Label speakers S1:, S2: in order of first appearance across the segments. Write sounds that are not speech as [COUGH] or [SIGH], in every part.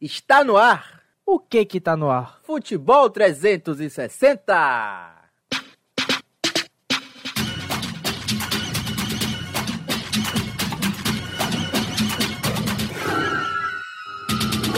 S1: Está no ar.
S2: O que que tá no ar?
S1: Futebol 360.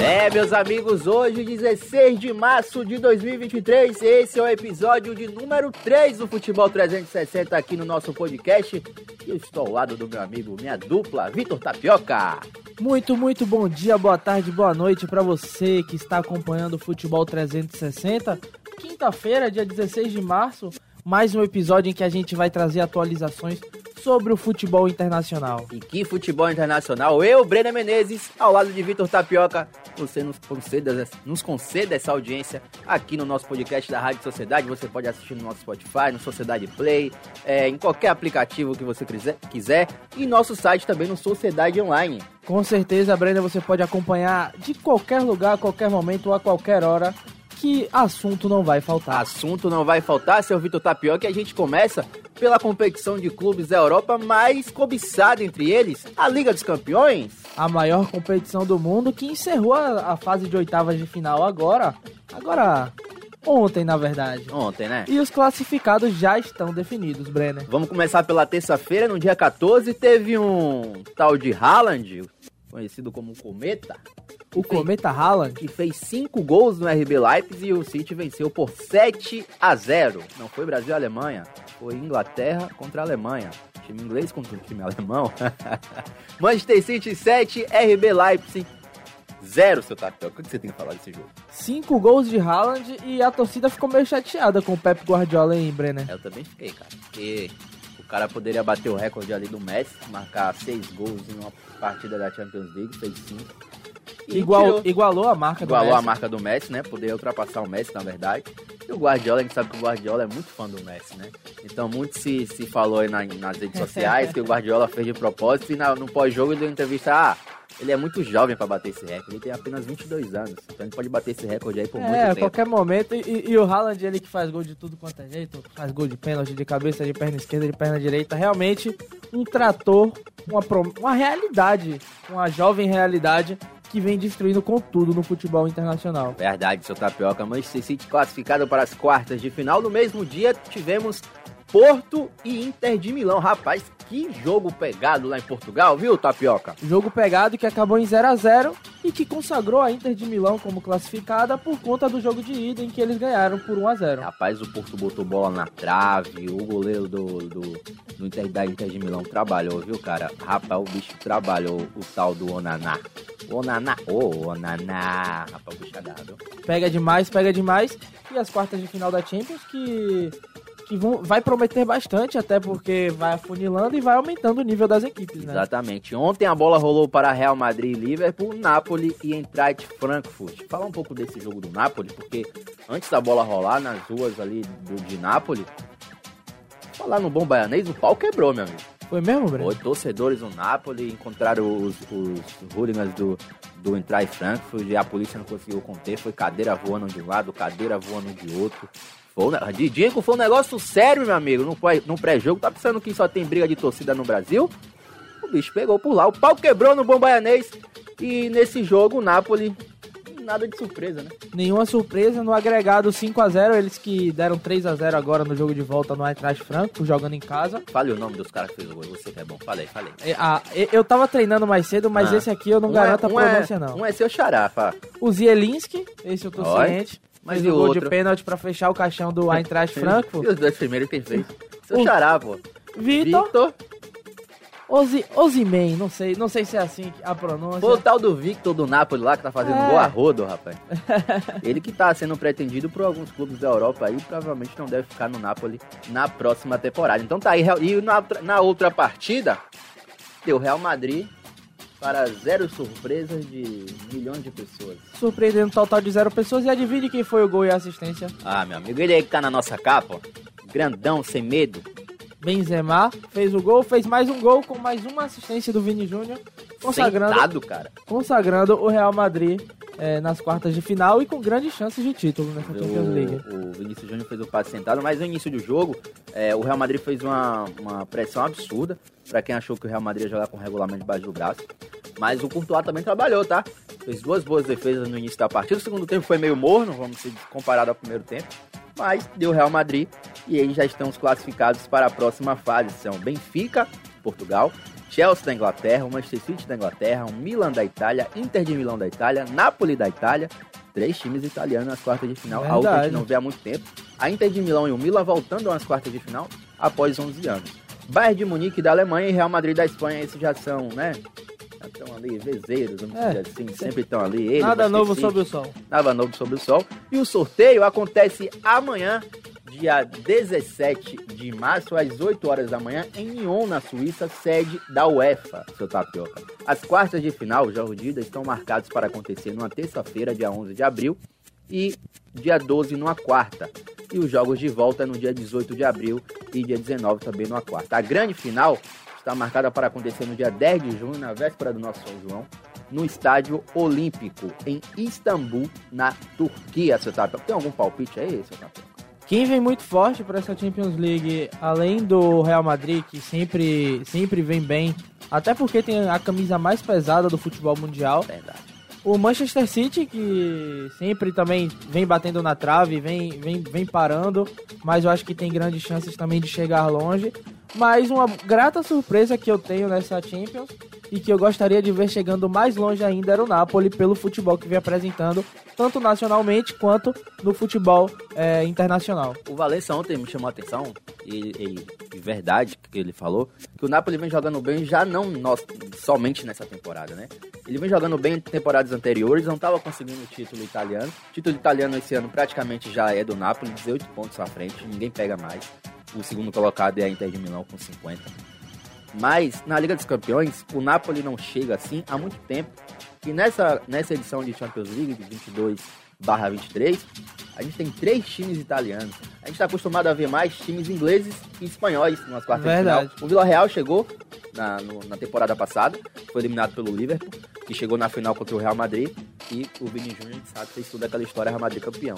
S1: É, meus amigos, hoje, 16 de março de 2023, esse é o episódio de número 3 do Futebol 360 aqui no nosso podcast. E eu estou ao lado do meu amigo, minha dupla, Vitor Tapioca.
S2: Muito, muito bom dia, boa tarde, boa noite para você que está acompanhando o Futebol 360. Quinta-feira, dia 16 de março, mais um episódio em que a gente vai trazer atualizações sobre o futebol internacional.
S1: E que futebol internacional, eu, Breno Menezes, ao lado de Vitor Tapioca, você nos conceda, nos conceda essa audiência aqui no nosso podcast da Rádio Sociedade. Você pode assistir no nosso Spotify, no Sociedade Play, é, em qualquer aplicativo que você quiser, e nosso site também no Sociedade Online.
S2: Com certeza, Brenda, você pode acompanhar de qualquer lugar, a qualquer momento a qualquer hora que assunto não vai faltar.
S1: Assunto não vai faltar, seu Vitor Tapioca, e a gente começa pela competição de clubes da Europa mais cobiçada entre eles, a Liga dos Campeões.
S2: A maior competição do mundo que encerrou a, a fase de oitavas de final agora. Agora, ontem, na verdade.
S1: Ontem, né?
S2: E os classificados já estão definidos, Brenner.
S1: Vamos começar pela terça-feira, no dia 14, teve um tal de Haaland, conhecido como Cometa,
S2: O Cometa Haaland.
S1: que fez 5 gols no RB Leipzig e o City venceu por 7 a 0. Não foi Brasil e Alemanha, foi Inglaterra contra a Alemanha. Time inglês contra o time alemão. [LAUGHS] Manchester City 7, RB Leipzig 0, seu Tapioca. O que você tem que falar desse jogo?
S2: Cinco gols de Haaland e a torcida ficou meio chateada com o Pep Guardiola, hein, Brenner?
S1: Eu também fiquei, cara. Porque cara poderia bater o recorde ali do Messi, marcar 6 gols em uma partida da Champions League, fez 5.
S2: Igual, igualou a marca do
S1: Igualou
S2: Messi.
S1: a marca do Messi, né? Poderia ultrapassar o Messi, na verdade. E o Guardiola, a gente sabe que o Guardiola é muito fã do Messi, né? Então, muito se, se falou aí na- nas redes sociais que o Guardiola fez de propósito e na- no pós-jogo deu entrevista, ah, ele é muito jovem pra bater esse recorde, ele tem apenas 22 anos, então ele pode bater esse recorde aí por
S2: É,
S1: muito
S2: a
S1: tempo.
S2: qualquer momento. E, e o Haaland, ele que faz gol de tudo quanto é jeito, faz gol de pênalti, de cabeça, de perna esquerda, de perna direita. Realmente um trator, uma, prom- uma realidade, uma jovem realidade que vem destruindo com tudo no futebol internacional.
S1: Verdade, seu Tapioca. Manchester City classificado para as quartas de final. No mesmo dia, tivemos Porto e Inter de Milão. Rapaz, que jogo pegado lá em Portugal, viu, Tapioca?
S2: Jogo pegado que acabou em 0 a 0 e que consagrou a Inter de Milão como classificada por conta do jogo de ida em que eles ganharam por 1 a 0.
S1: Rapaz, o Porto botou bola na trave. O goleiro do, do, do Inter, da Inter de Milão trabalhou, viu, cara? Rapaz, o bicho trabalhou o tal do Onaná. Onaná, ô, Onaná. Rapaz, o bicho é dado.
S2: Pega demais, pega demais. E as quartas de final da Champions que, que vão, vai prometer bastante, até porque vai afunilando e vai aumentando o nível das equipes, né?
S1: Exatamente. Ontem a bola rolou para Real Madrid e Liverpool, Napoli e Eintracht Frankfurt. Falar um pouco desse jogo do Napoli, porque antes da bola rolar nas ruas ali do, de Napoli, falar no bom baianês, o pau quebrou, meu amigo.
S2: Foi mesmo, Breno?
S1: Foi torcedores do Napoli, encontraram os, os hooligans do, do Eintracht Frankfurt e a polícia não conseguiu conter, foi cadeira voando de um lado, cadeira voando de outro. Foi, de Diego foi um negócio sério, meu amigo, no, pré- no pré-jogo. Tá pensando que só tem briga de torcida no Brasil? O bicho pegou por lá, o pau quebrou no bom baianês. E nesse jogo, o Napoli, nada de surpresa, né?
S2: Nenhuma surpresa no agregado 5 a 0 eles que deram 3 a 0 agora no jogo de volta no Eintracht Frankfurt, jogando em casa.
S1: Fale o nome dos caras que fez o gol, você que é bom. Falei, falei.
S2: E, ah, eu tava treinando mais cedo, mas
S1: Ah.
S2: esse aqui eu não
S1: Um
S2: garanto
S1: é,
S2: a
S1: um é-
S2: pronúncia, não.
S1: Um é seu xará, fala.
S2: O Zielinski, esse eu tô
S1: Oi.
S2: ciente.
S1: Mas
S2: o gol de pênalti pra fechar o caixão do [LAUGHS] Eintracht Frankfurt.
S1: E os dois primeiros quem fez? Seu
S2: O-
S1: xará, pô.
S2: Vitor
S1: Victor.
S2: Ozi, Ozimen, não sei, não sei se é assim a pronúncia.
S1: Foi o tal do Victor do Napoli lá que tá fazendo
S2: É.
S1: gol a rodo, rapaz. [LAUGHS] Ele que tá sendo pretendido por alguns clubes da Europa aí, provavelmente não deve ficar no Napoli na próxima temporada. Então tá aí. E na, outra- na outra partida, deu Real Madrid para zero surpresas de milhões de pessoas.
S2: Surpreendendo um total de zero pessoas e adivinhe quem foi o gol e a assistência.
S1: Ah, meu amigo, ele aí que tá na nossa capa, ó. Grandão, sem medo.
S2: Benzema fez o gol, fez mais um gol com mais uma assistência do Vini Júnior, consagrando,
S1: Sentado, cara.
S2: consagrando o Real Madrid é, nas quartas de final e com grandes chances de título nessa Champions League.
S1: O, Vinícius Júnior fez o passe sentado, mas no início do jogo, é, o Real Madrid fez uma, uma pressão absurda. Pra quem achou que o Real Madrid ia jogar com o regulamento debaixo do braço. Mas o Courtois também trabalhou, tá? Fez duas boas defesas no início da partida. O segundo tempo foi meio morno, vamos se comparado ao primeiro tempo. Mas deu Real Madrid e aí já estão os classificados para a próxima fase. São Benfica, Portugal, Chelsea da Inglaterra, Manchester City da Inglaterra, o Milan da Itália, Inter de Milão da Itália, Napoli da Itália. Três times italianos nas quartas de final, algo que a gente não vê há muito tempo. A Inter de Milão e o Milan voltando às quartas de final após 11 anos. Bayern de Munique da Alemanha e Real Madrid da Espanha, esses já são, né? estão ali, vezeiros, vamos é, dizer assim, sempre estão ali.
S2: Nada novo sob o sol.
S1: Nada novo sob o sol. E o sorteio acontece amanhã, dia 17 de março, às 8 horas da manhã, em Lyon, na Suíça, sede da UEFA, seu tapioca. As quartas de final, já urdidas, estão marcadas para acontecer numa terça-feira, dia 11 de abril, e dia 12 numa quarta. E os jogos de volta no dia 18 de abril e dia 19 também numa quarta. A grande final está marcada para acontecer no dia 10 de junho, na véspera do nosso São João, no Estádio Olímpico, em Istambul, na Turquia, seu Tapio. Tem algum palpite aí, seu Tapio?
S2: Quem vem muito forte para essa Champions League, além do Real Madrid, que sempre, sempre vem bem, até porque tem a camisa mais pesada do futebol mundial.
S1: Verdade.
S2: O Manchester City, que sempre também vem batendo na trave, vem, vem, vem parando, mas eu acho que tem grandes chances também de chegar longe. Mas uma grata surpresa que eu tenho nessa Champions e que eu gostaria de ver chegando mais longe ainda era o Napoli pelo futebol que vem apresentando, tanto nacionalmente quanto no futebol é, internacional.
S1: O Valencia ontem me chamou a atenção, e, e, verdade que ele falou, que o Napoli vem jogando bem já não nós, somente nessa temporada, né? Ele vem jogando bem em temporadas anteriores, não estava conseguindo o título italiano. O título italiano esse ano praticamente já é do Napoli, 18 pontos à frente, ninguém pega mais. O segundo colocado é a Inter de Milão com 50. Mas na Liga dos Campeões, o Napoli não chega assim há muito tempo. E nessa, nessa edição de Champions League de 22 barra 23, a gente tem três times italianos. A gente está acostumado a ver mais times ingleses e espanhóis nas quartas Verdade. de final. O Vila Real chegou na, no, na temporada passada, foi eliminado pelo Liverpool, que chegou na final contra o Real Madrid, e o Vini Júnior, sabe, fez toda aquela história Real Madrid campeão.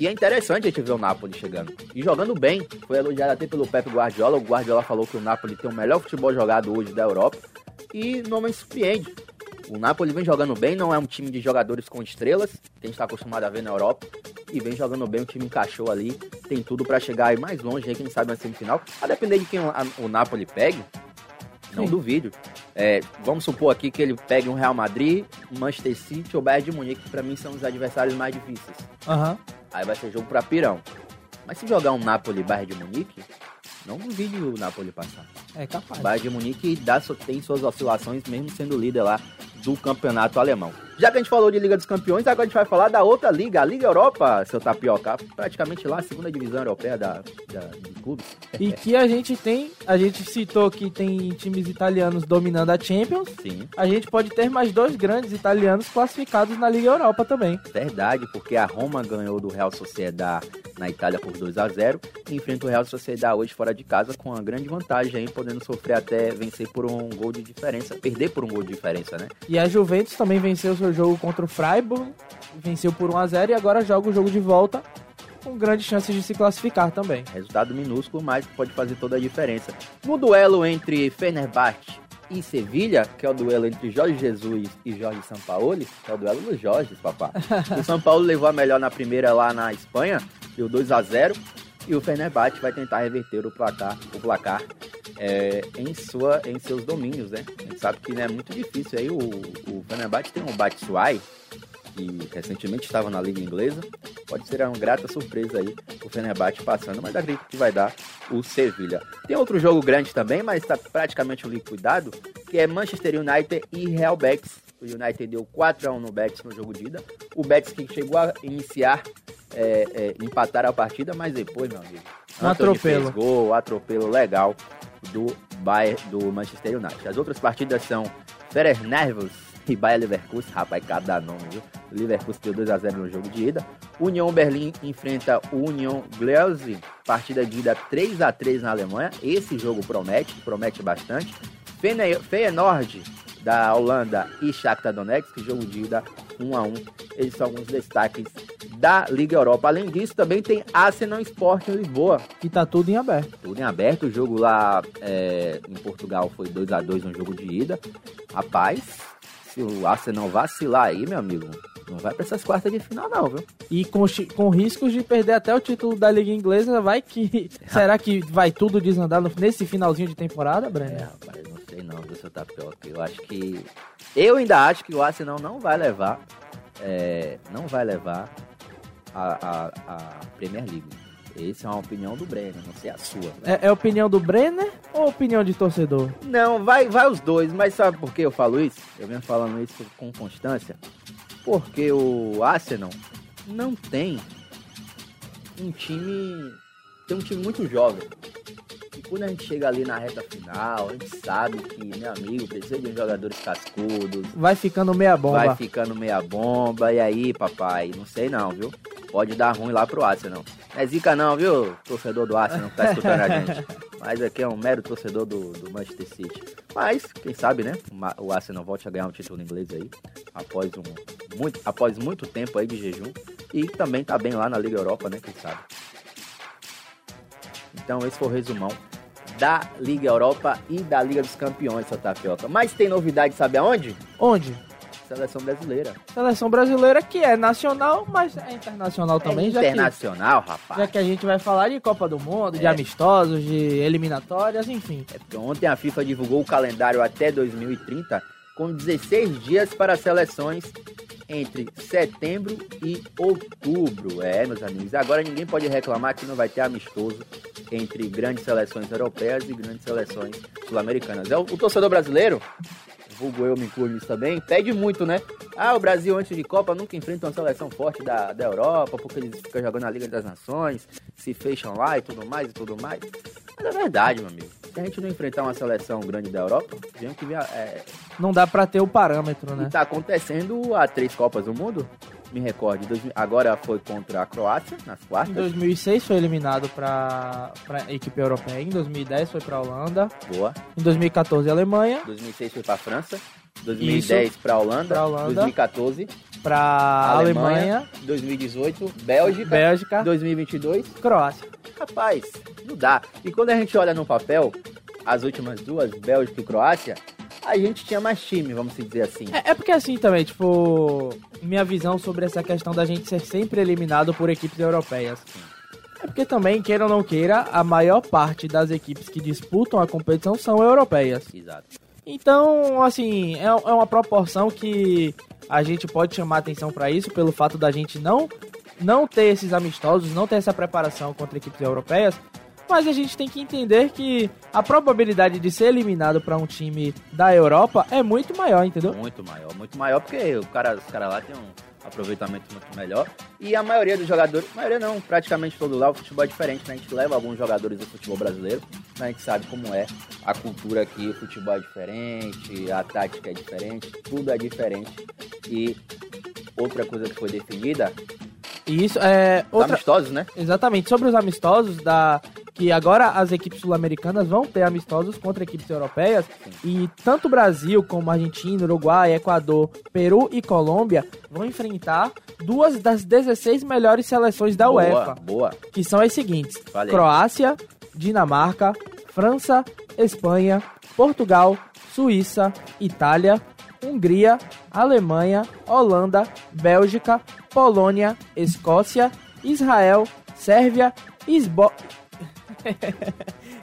S1: E é interessante a gente ver o Napoli chegando. E jogando bem. Foi elogiado até pelo Pepe Guardiola. O Guardiola falou que o Napoli tem o melhor futebol jogado hoje da Europa. E não me surpreende. O Napoli vem jogando bem, não é um time de jogadores com estrelas, que a gente está acostumado a ver na Europa. E vem jogando bem, o time encaixou ali, tem tudo para chegar aí mais longe, aí, quem sabe na semifinal. A depender de quem o Napoli pegue, não Sim. duvido. É, vamos supor aqui que ele pegue um Real Madrid, Manchester City ou Bayern de Munique, que para mim são os adversários mais difíceis.
S2: Aham. Uhum.
S1: Aí vai ser jogo pra pirão. Mas se jogar um Napoli Bayern de Munique, não duvide o Napoli passar.
S2: É capaz.
S1: Bayern de Munique dá, tem suas oscilações, mesmo sendo líder lá do campeonato alemão. Já que a gente falou de Liga dos Campeões, agora a gente vai falar da outra liga, a Liga Europa, seu tapioca. Praticamente lá a segunda divisão europeia da, da, de clubes.
S2: E [LAUGHS] que a gente tem, a gente citou que tem times italianos dominando a Champions.
S1: Sim.
S2: A gente pode ter mais dois grandes italianos classificados na Liga Europa também.
S1: Verdade, porque a Roma ganhou do Real Sociedad na Itália por 2 a 0 e enfrenta o Real Sociedad hoje fora de casa com uma grande vantagem aí, podendo sofrer até vencer por um gol de diferença, perder por um gol de diferença, né?
S2: E a Juventus também venceu seu jogo contra o Freiburg, venceu por 1 a 0 e agora joga o jogo de volta com grandes chances de se classificar também.
S1: Resultado minúsculo, mas pode fazer toda a diferença. No duelo entre Fenerbahçe e Sevilha, que é o duelo entre Jorge Jesus e Jorge Sampaoli, que é o duelo dos Jorges, papá. [LAUGHS] o São Paulo levou a melhor na primeira lá na Espanha, deu 2 a 0 e o Fenerbahçe vai tentar reverter o placar, o placar é, em, sua, em seus domínios, né? A gente sabe que é muito difícil. Aí o, o Fenerbahçe tem um Batshuayi, que recentemente estava na Liga Inglesa. Pode ser uma grata surpresa aí o Fenerbahçe passando, mas acredito que vai dar o Sevilha. Tem outro jogo grande também, mas está praticamente liquidado, que é Manchester United e Real Betis. O United deu 4 a 1 no Betis no jogo de ida. O Betis que chegou a iniciar, é, é, empatar a partida, mas depois, meu amigo,
S2: um atropelo. Fez
S1: gol, atropelo legal do Bayern, do Manchester United. As outras partidas são Ferer Nervos e Bayer Leverkusen, rapaz, cada nome, viu? O Leverkusen deu 2x0 no jogo de ida. União Berlim enfrenta União Gleuze, partida de ida 3x3 na Alemanha. Esse jogo promete, promete bastante. Feyenoord da Holanda e Shakhtar Donetsk, jogo de ida 1 a 1. Eles são alguns destaques da Liga Europa. Além disso, também tem Arsenal Sport em Lisboa.
S2: Que tá tudo em aberto.
S1: Tudo em aberto. O jogo lá é, em Portugal foi 2 a 2 no jogo de ida. Rapaz, se o Arsenal vacilar aí, meu amigo, não vai pra essas quartas de final, não, viu?
S2: E com, com riscos de perder até o título da Liga Inglesa, vai que. [LAUGHS] Será que vai tudo desandar nesse finalzinho de temporada,
S1: É,
S2: Brenner?
S1: rapaz, não sei não, viu, seu Tapioca. Eu acho que. Eu ainda acho que o Arsenal não vai levar. é, não vai levar a, a, a Premier League. Essa é uma opinião do Brenner, não sei a sua. né?
S2: É, é opinião do Brenner ou opinião de torcedor?
S1: Não, vai, vai os dois, mas sabe por que eu falo isso? Eu venho falando isso com constância. Porque o Arsenal não tem um time. Tem um time muito jovem. E quando a gente chega ali na reta final, a gente sabe que, meu amigo, precisa de uns jogadores cascudos,
S2: Vai ficando meia bomba.
S1: vai ficando meia bomba. E aí, papai, não sei não, viu? Pode dar ruim lá pro Arsenal. Não é zica não, viu? Torcedor do Arsenal que tá escutando a [LAUGHS] gente. Mas aqui é um mero torcedor do, do Manchester City. Mas, quem sabe, né? o Arsenal volte a ganhar um título inglês aí. Após, um, muito, após muito tempo aí de jejum. E também tá bem lá na Liga Europa, né? Quem sabe. Então esse foi o resumão da Liga Europa e da Liga dos Campeões, seu Tapioca. Mas tem novidade, sabe aonde?
S2: Onde?
S1: Seleção brasileira.
S2: Seleção brasileira que é nacional, mas é internacional também,
S1: é
S2: já, que,
S1: internacional, rapaz.
S2: já que a gente vai falar de Copa do Mundo, de
S1: É.
S2: amistosos, de eliminatórias, enfim.
S1: É porque ontem a FIFA divulgou o calendário até 2030 com 16 dias para seleções entre setembro e outubro. É, meus amigos. Agora ninguém pode reclamar que não vai ter amistoso entre grandes seleções europeias e grandes seleções sul-americanas. É o, o torcedor brasileiro, vulgo eu me incluo nisso também, pede muito, né? Ah, o Brasil antes de Copa nunca enfrenta uma seleção forte da, da Europa, porque eles ficam jogando na Liga das Nações, se fecham lá e tudo mais e tudo mais. Mas é verdade, meu amigo. Se a gente não enfrentar uma seleção grande da Europa, vem que vem, é,
S2: Não dá pra ter o parâmetro, né?
S1: e tá acontecendo há três Copas do Mundo. Me recorde, dois agora foi contra a Croácia, nas
S2: Em
S1: quartas.
S2: 2006 foi eliminado para a equipe europeia, em 2010 foi para a Holanda,
S1: Boa.
S2: em 2014 a Alemanha,
S1: 2006 foi pra França. 2010 pra Holanda,
S2: Pra Holanda.
S1: 2014
S2: para a
S1: Alemanha,
S2: Alemanha,
S1: 2018 Bélgica,
S2: Bélgica,
S1: 2022
S2: Croácia.
S1: Rapaz, não dá. E quando a gente olha no papel, as últimas duas, Bélgica e Croácia, a gente tinha mais time, vamos dizer assim.
S2: É, é porque assim também, tipo, minha visão sobre essa questão da gente ser sempre eliminado por equipes europeias. É porque também, queira ou não queira, a maior parte das equipes que disputam a competição são europeias.
S1: Exato.
S2: Então, assim, é, é uma proporção que a gente pode chamar atenção para isso pelo fato da gente não não ter esses amistosos, não ter essa preparação contra equipes europeias, mas a gente tem que entender que a probabilidade de ser eliminado para um time da Europa é muito maior, entendeu?
S1: Muito maior, muito maior, porque o cara, os caras lá têm um aproveitamento muito melhor. E a maioria dos jogadores, maioria não, praticamente todo lá, o futebol é diferente, né? A gente leva alguns jogadores do futebol brasileiro, mas a gente sabe como é a cultura aqui, o futebol é diferente, a tática é diferente, tudo é diferente. E outra coisa que foi definida,
S2: E isso é outra
S1: amistosos, né?
S2: exatamente sobre os amistosos da que agora as equipes sul-americanas vão ter amistosos contra equipes europeias e tanto o Brasil como Argentina, Uruguai, Equador, Peru e Colômbia vão enfrentar duas das 16 melhores seleções da
S1: boa,
S2: UEFA,
S1: boa.
S2: que são as seguintes:
S1: Falei.
S2: Croácia, Dinamarca, França, Espanha, Portugal, Suíça, Itália, Hungria, Alemanha, Holanda, Bélgica, Polônia, Escócia, Israel, Sérvia, Isbo...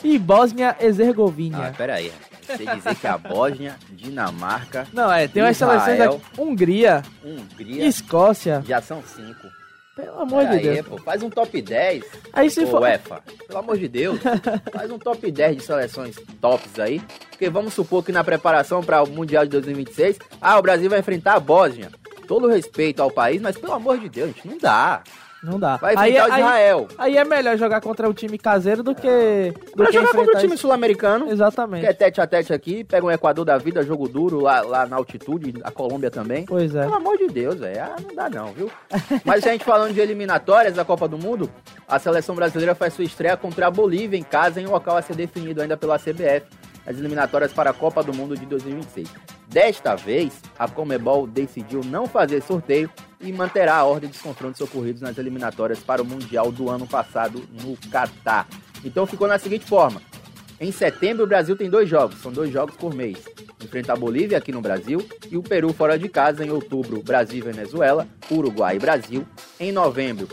S2: e Bósnia-Herzegovina.
S1: Ah, pera aí. Você dizer que a Bósnia, Dinamarca,
S2: Não, é, tem umas seleções aqui. Hungria,
S1: Hungria,
S2: Escócia.
S1: já são cinco.
S2: Pelo amor de
S1: Pera aí,
S2: Deus.
S1: pô, faz um top 10.
S2: Aí se for.
S1: UEFA, pelo amor de Deus, [LAUGHS] faz um top 10 de seleções tops aí. Porque vamos supor que na preparação para o Mundial de 2026, ah, o Brasil vai enfrentar a Bósnia. Todo respeito ao país, mas pelo amor de Deus, gente, não dá.
S2: Não dá.
S1: Vai
S2: aí,
S1: enfrentar o
S2: aí,
S1: Israel.
S2: aí é melhor jogar contra o time caseiro do que. Do que
S1: jogar contra o time sul-americano,
S2: Exatamente.
S1: que é tete a tete aqui, pega um Equador da vida, jogo duro lá, lá na altitude, a Colômbia também.
S2: Pois é.
S1: Pelo amor de Deus, velho. Ah, não dá não, viu? [LAUGHS] Mas a gente falando de eliminatórias da Copa do Mundo, a seleção brasileira faz sua estreia contra a Bolívia em casa, em um local a ser definido ainda pela CBF, as eliminatórias para a Copa do Mundo de 2026. Desta vez, a Comebol decidiu não fazer sorteio e manterá a ordem dos confrontos ocorridos nas eliminatórias para o Mundial do ano passado no Catar. Então ficou na seguinte forma: em setembro, o Brasil tem dois jogos, são dois jogos por mês. enfrenta a Bolívia aqui no Brasil e o Peru fora de casa em outubro, Brasil e Venezuela, Uruguai e Brasil. Em novembro,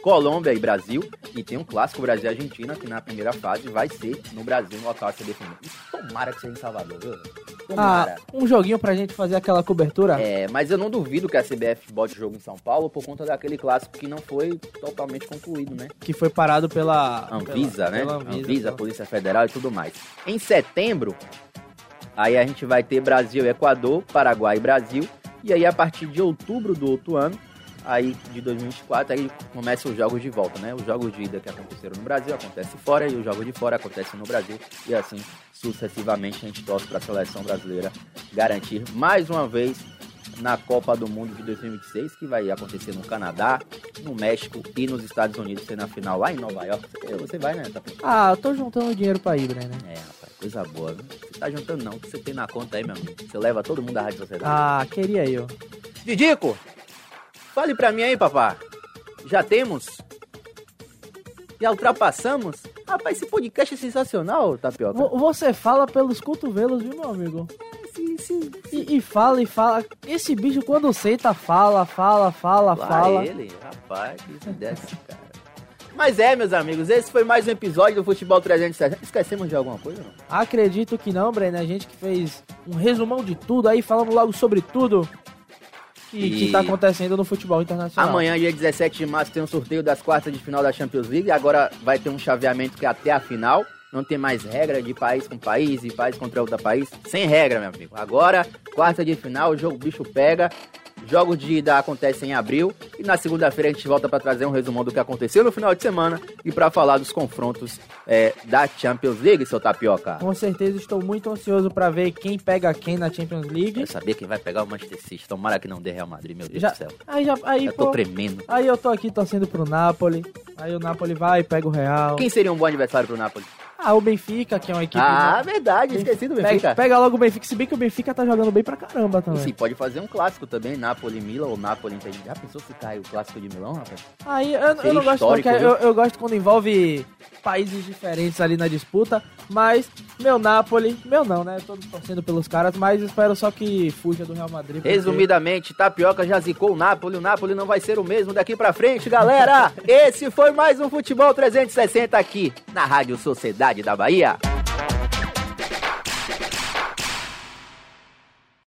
S1: Colômbia e Brasil. E tem um clássico Brasil e Argentina, que na primeira fase vai ser no Brasil, no definido. E tomara que seja em Salvador, viu? Tomara.
S2: Ah, um joguinho pra gente fazer aquela cobertura?
S1: É, mas eu não duvido que a CBF bote o jogo em São Paulo por conta daquele clássico que não foi totalmente concluído, né?
S2: Que foi parado pela
S1: Anvisa,
S2: pela,
S1: né?
S2: pela
S1: Anvisa,
S2: Anvisa.
S1: Polícia Federal e tudo mais. Em setembro, aí a gente vai ter Brasil Equador, Paraguai e Brasil. E aí, a partir de outubro do outro ano, aí de 2024, aí começam os jogos de volta, né? Os jogos de ida que aconteceram no Brasil acontecem fora e os jogos de fora acontecem no Brasil. E assim, sucessivamente, a gente torce para a seleção brasileira garantir mais uma vez na Copa do Mundo de 2026, que vai acontecer no Canadá, no México e nos Estados Unidos, sendo a final lá em Nova York. Você, vai, né, Tapinha?
S2: Ah, eu tô juntando dinheiro pra ir, Brenner.
S1: É, rapaz, coisa boa, viu? Você tá juntando não, o que você tem na conta aí, meu amigo? Você leva todo mundo da Rádio Sociedade.
S2: Ah, queria eu.
S1: Didico, fale pra mim aí, papá. Já temos? Já ultrapassamos? Rapaz, esse podcast é sensacional, Tapioca.
S2: Vo- Você fala pelos cotovelos, viu, meu amigo?
S1: Sim, sim.
S2: E, e fala e fala. Esse bicho, quando senta, fala, fala, fala,
S1: Lá
S2: fala.
S1: ele, rapaz, isso cara. Mas é, meus amigos, esse foi mais um episódio do Futebol 360. Esquecemos de alguma coisa, não?
S2: Acredito que não, Brenner. A gente que fez um resumão de tudo aí, falamos logo sobre tudo
S1: E-
S2: que tá acontecendo no futebol internacional.
S1: Amanhã, dia 17 de março, tem um sorteio das quartas de final da Champions League. Agora vai ter um chaveamento que é até a final. Não tem mais regra de país com país e país contra outro país. Sem regra, meu amigo. Agora, quarta de final, o jogo bicho pega. Jogos de ida acontecem em abril. E na segunda-feira a gente volta para trazer um resumão do que aconteceu no final de semana e para falar dos confrontos é, da Champions League, seu tapioca.
S2: Com certeza estou muito ansioso pra ver quem pega quem na Champions League.
S1: Quero saber quem vai pegar o Manchester City. Tomara que não dê Real Madrid, meu Deus
S2: Já,
S1: do céu.
S2: aí já, aí,
S1: Eu tô
S2: pô,
S1: tremendo.
S2: aí eu tô aqui torcendo pro Napoli. Aí o Napoli vai, pega o Real.
S1: Quem seria um bom adversário pro Napoli?
S2: Ah, o Benfica, que é uma equipe.
S1: Ah, verdade, esqueci do Benfica.
S2: Pega, pega logo o Benfica, se bem que o Benfica tá jogando bem pra caramba
S1: E
S2: também.
S1: sim, pode fazer um clássico também, Napoli Milan ou Napoli Inter. Já pensou se cai o clássico de Milão, rapaz?
S2: Aí eu, eu não gosto porque eu, eu gosto quando envolve países diferentes ali na disputa, mas meu Napoli, meu não, né? Tô torcendo pelos caras, mas espero só que fuja do Real Madrid. porque-
S1: Resumidamente, Tapioca já zicou o Napoli. O Napoli não vai ser o mesmo daqui pra frente, galera. Esse foi mais um Futebol 360 aqui na Rádio Sociedade da Bahia.